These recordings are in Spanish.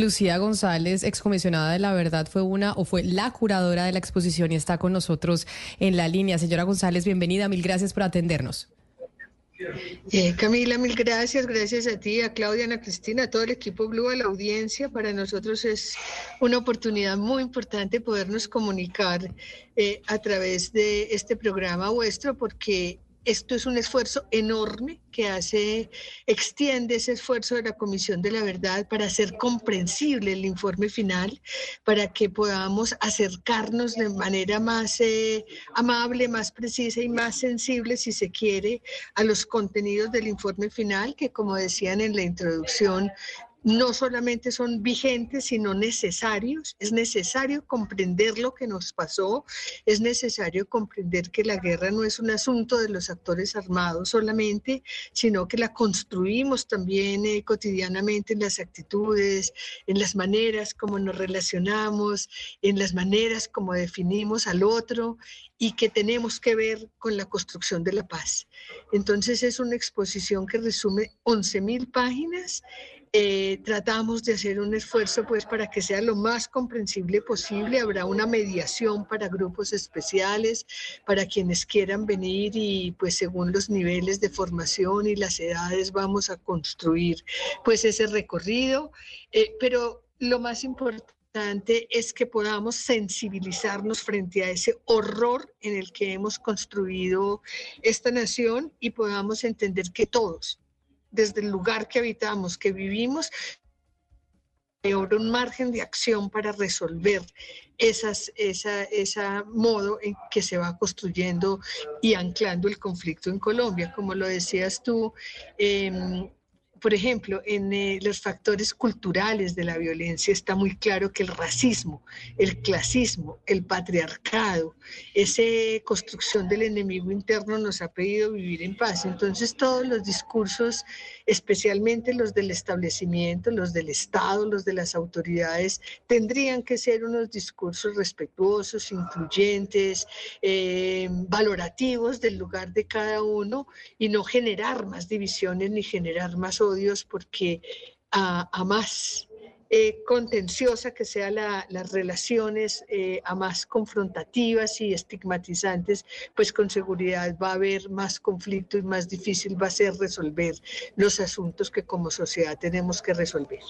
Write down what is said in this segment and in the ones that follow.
Lucía González, excomisionada de la verdad, fue una o fue la curadora de la exposición y está con nosotros en la línea. Señora González, bienvenida. Mil gracias por atendernos. Eh, Camila, mil gracias, gracias a ti, a Claudia, a Cristina, a todo el equipo Blue, a la audiencia. Para nosotros es una oportunidad muy importante podernos comunicar eh, a través de este programa vuestro porque esto es un esfuerzo enorme que hace, extiende ese esfuerzo de la Comisión de la Verdad para hacer comprensible el informe final, para que podamos acercarnos de manera más eh, amable, más precisa y más sensible, si se quiere, a los contenidos del informe final, que como decían en la introducción, no solamente son vigentes, sino necesarios. Es necesario comprender lo que nos pasó, es necesario comprender que la guerra no es un asunto de los actores armados solamente, sino que la construimos también eh, cotidianamente en las actitudes, en las maneras como nos relacionamos, en las maneras como definimos al otro y que tenemos que ver con la construcción de la paz. Entonces es una exposición que resume 11.000 páginas eh, tratamos de hacer un esfuerzo pues para que sea lo más comprensible posible. Habrá una mediación para grupos especiales, para quienes quieran venir y pues según los niveles de formación y las edades vamos a construir pues ese recorrido. Eh, pero lo más importante es que podamos sensibilizarnos frente a ese horror en el que hemos construido esta nación y podamos entender que todos, desde el lugar que habitamos, que vivimos, hay un margen de acción para resolver esas, esa, ese modo en que se va construyendo y anclando el conflicto en Colombia. Como lo decías tú, eh, por ejemplo, en eh, los factores culturales de la violencia está muy claro que el racismo, el clasismo, el patriarcado, esa construcción del enemigo interno nos ha pedido vivir en paz. Entonces todos los discursos, especialmente los del establecimiento, los del Estado, los de las autoridades, tendrían que ser unos discursos respetuosos, incluyentes, eh, valorativos del lugar de cada uno y no generar más divisiones ni generar más Dios porque a, más eh, contenciosa que sean las relaciones, eh, a más confrontativas y estigmatizantes, pues con seguridad va a haber más conflicto y más difícil va a ser resolver los asuntos que como sociedad tenemos que resolver.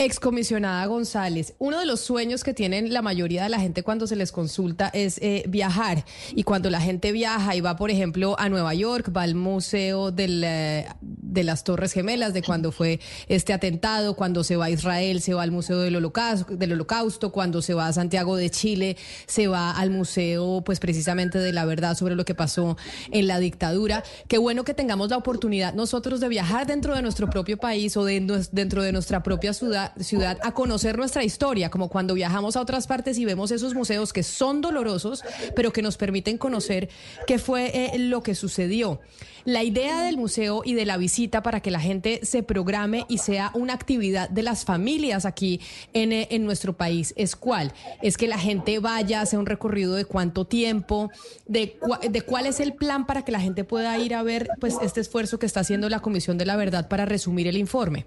Excomisionada González, uno de los sueños que tienen la mayoría de la gente cuando se les consulta es eh, viajar. Y cuando la gente viaja y va, por ejemplo, a Nueva York, va al Museo del, eh, de las Torres Gemelas, de cuando fue este atentado, cuando se va a Israel, se va al Museo del Holocausto, del Holocausto, cuando se va a Santiago de Chile, se va al Museo, pues precisamente de la verdad sobre lo que pasó en la dictadura. Qué bueno que tengamos la oportunidad nosotros de viajar dentro de nuestro propio país o dentro de nuestra propia ciudad ciudad, a conocer nuestra historia, como cuando viajamos a otras partes y vemos esos museos que son dolorosos, pero que nos permiten conocer qué fue eh, lo que sucedió. La idea del museo y de la visita para que la gente se programe y sea una actividad de las familias aquí en, eh, en nuestro país es cuál? Es que la gente vaya, hace un recorrido de cuánto tiempo, de, de cuál es el plan para que la gente pueda ir a ver pues este esfuerzo que está haciendo la Comisión de la Verdad para resumir el informe.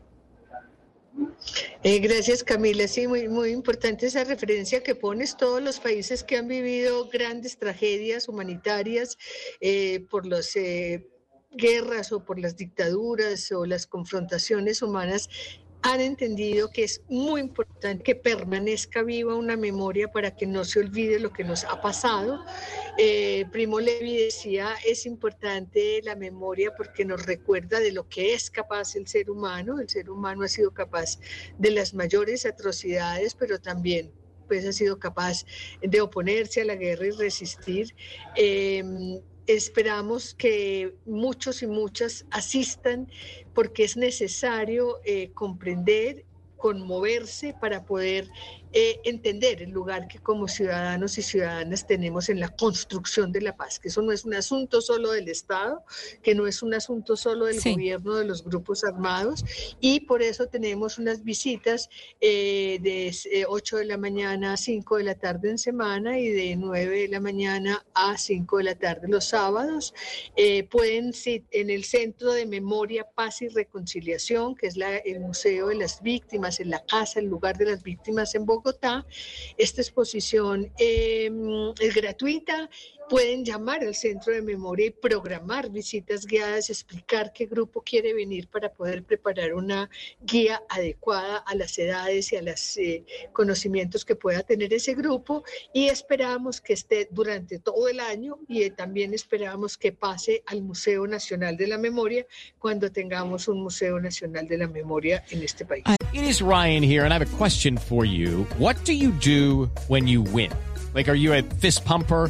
Eh, gracias Camila, sí, muy, muy importante esa referencia que pones. Todos los países que han vivido grandes tragedias humanitarias eh, por eh, guerras o por las dictaduras o las confrontaciones humanas han entendido que es muy importante que permanezca viva una memoria para que no se olvide lo que nos ha pasado. Eh, Primo Levi decía, es importante la memoria porque nos recuerda de lo que es capaz el ser humano. El ser humano ha sido capaz de las mayores atrocidades, pero también pues ha sido capaz de oponerse a la guerra y resistir. Eh, Esperamos que muchos y muchas asistan porque es necesario eh, comprender conmoverse, para poder eh, entender el lugar que como ciudadanos y ciudadanas tenemos en la construcción de la paz, que eso no es un asunto solo del Estado, que no es un asunto solo del gobierno, de los grupos armados, y por eso tenemos unas visitas eh, de 8 eh, de la mañana a 5 de la tarde en semana y de 9 de la mañana a 5 de la tarde los sábados. pueden, en el Centro de Memoria, Paz y Reconciliación, que es la, el Museo de las Víctimas, en la casa, el lugar de las víctimas en Bogotá, esta exposición em, es gratuita pueden llamar al centro de memoria y programar visitas guiadas, explicar qué grupo quiere venir para poder preparar una guía adecuada a las edades y a los eh, conocimientos que pueda tener ese grupo y esperamos que esté durante todo el año y eh, también esperamos que pase al Museo Nacional de la Memoria cuando tengamos un Museo Nacional de la Memoria en este país. It is Ryan here and I have a question for you. What do you do when you win? Like are you a fist pumper?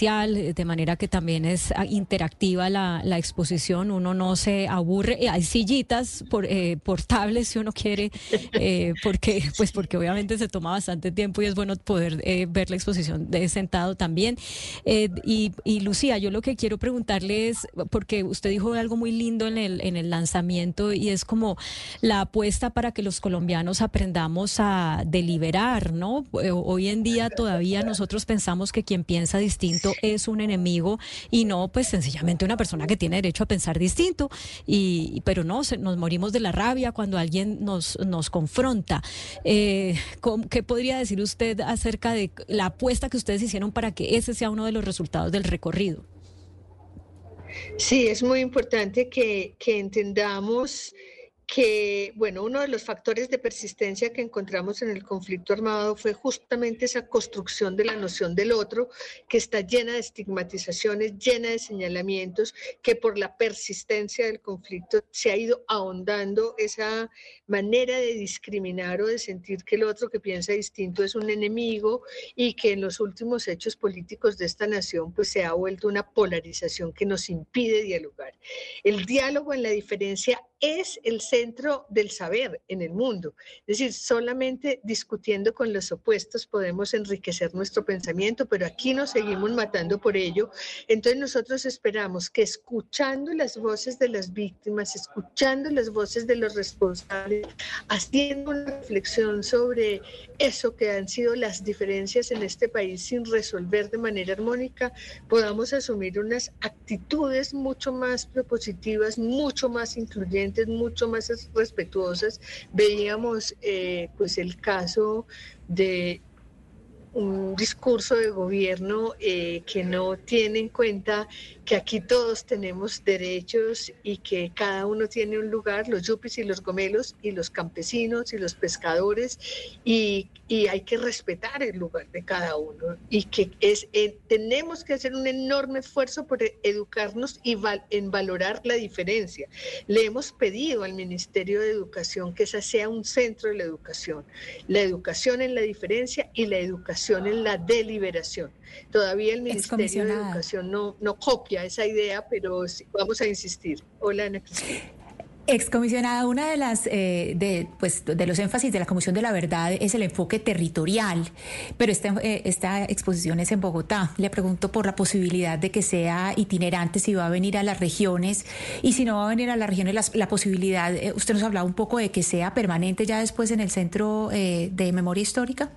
Eh, de manera que también es ah, interactiva la, exposición, uno no se aburre, eh, hay sillitas por, eh, portables si uno quiere, porque, pues porque obviamente se toma bastante tiempo y es bueno poder ver la exposición de sentado también. Y, y, Lucía, yo lo que quiero preguntarle es, porque usted dijo algo muy lindo en el, en el lanzamiento y es como la apuesta para que los colombianos aprendamos a deliberar, ¿no? Hoy en día todavía nosotros pensamos que quien piensa distinto es un enemigo y no, pues sencillamente una persona que tiene derecho a pensar distinto. Y, pero no, nos morimos de la rabia cuando alguien nos, nos confronta. Eh, ¿Qué podría decir usted acerca de la apuesta que ustedes hicieron para que ese sea uno de los resultados del recorrido? Sí, es muy importante que, que entendamos que, bueno, uno de los factores de persistencia que encontramos en el conflicto armado fue justamente esa construcción de la noción del otro, que está llena de estigmatizaciones, llena de señalamientos, que por la persistencia del conflicto se ha ido ahondando esa manera de discriminar o de sentir que el otro que piensa distinto es un enemigo y que en los últimos hechos políticos de esta nación pues se ha vuelto una polarización que nos impide dialogar. El diálogo en la diferencia es el centro del saber en el mundo. Es decir, solamente discutiendo con los opuestos podemos enriquecer nuestro pensamiento, pero aquí nos seguimos matando por ello. Entonces nosotros esperamos que escuchando las voces de las víctimas, escuchando las voces de los responsables, haciendo una reflexión sobre eso que han sido las diferencias en este país sin resolver de manera armónica, podamos asumir unas actitudes mucho más propositivas, mucho más incluyentes mucho más respetuosas. Veíamos eh, pues el caso de un discurso de gobierno eh, que no tiene en cuenta que aquí todos tenemos derechos y que cada uno tiene un lugar, los yupis y los gomelos y los campesinos y los pescadores y, y hay que respetar el lugar de cada uno y que es eh, tenemos que hacer un enorme esfuerzo por educarnos y en valorar la diferencia. Le hemos pedido al Ministerio de Educación que esa sea un centro de la educación, la educación en la diferencia y la educación en la deliberación. Todavía el Ministerio de Educación no, no copia esa idea, pero vamos a insistir. Hola, Ana Cristina. Excomisionada, una de las eh, de, pues, de los énfasis de la Comisión de la Verdad es el enfoque territorial, pero esta, eh, esta exposición es en Bogotá. Le pregunto por la posibilidad de que sea itinerante, si va a venir a las regiones y si no va a venir a las regiones, la, la posibilidad, eh, usted nos hablaba un poco de que sea permanente ya después en el Centro de Memoria Histórica.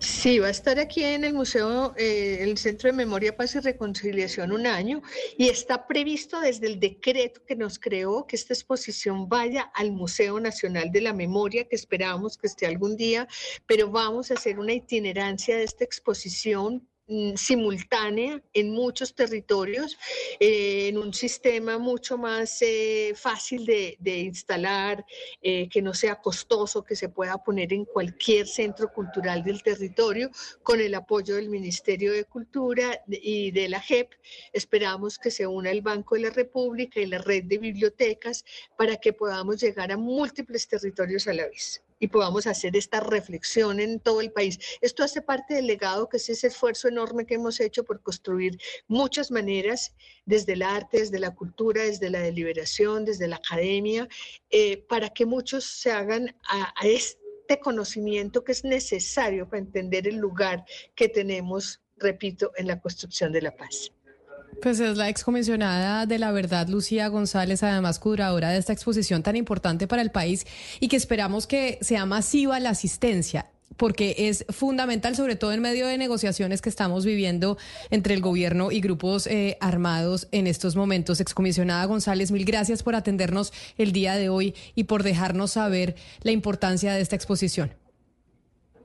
Sí, va a estar aquí en el Museo, eh, el Centro de Memoria, Paz y Reconciliación un año y está previsto desde el decreto que nos creó que esta exposición vaya al Museo Nacional de la Memoria, que esperamos que esté algún día, pero vamos a hacer una itinerancia de esta exposición simultánea en muchos territorios, eh, en un sistema mucho más eh, fácil de, instalar, eh, que no sea costoso, que se pueda poner en cualquier centro cultural del territorio, con el apoyo del Ministerio de Cultura y de la JEP. Esperamos que se una el Banco de la República y la red de bibliotecas para que podamos llegar a múltiples territorios a la vez y podamos hacer esta reflexión en todo el país. Esto hace parte del legado que es ese esfuerzo enorme que hemos hecho por construir muchas maneras, desde el arte, desde la cultura, desde la deliberación, desde la academia, eh, para que muchos se hagan a, a este conocimiento que es necesario para entender el lugar que tenemos, repito, en la construcción de la paz. Pues es la excomisionada de la verdad, Lucía González, además curadora de esta exposición tan importante para el país y que esperamos que sea masiva la asistencia porque es fundamental, sobre todo en medio de negociaciones que estamos viviendo entre el gobierno y grupos eh, armados en estos momentos. Excomisionada González, mil gracias por atendernos el día de hoy y por dejarnos saber la importancia de esta exposición.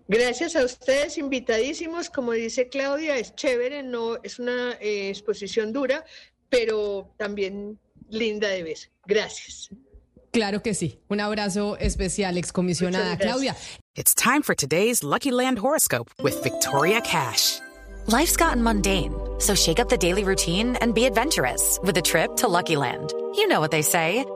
Gracias a ustedes, invitadísimos. Como dice Claudia, es chévere, no es una eh, exposición dura, pero también linda de ver. Gracias. Claro que sí. Un abrazo especial, excomisionada Claudia. It's time for today's Lucky Land horoscope with Victoria Cash. Life's gotten mundane, so shake up the daily routine and be adventurous with a trip to Lucky Land. You know what they say.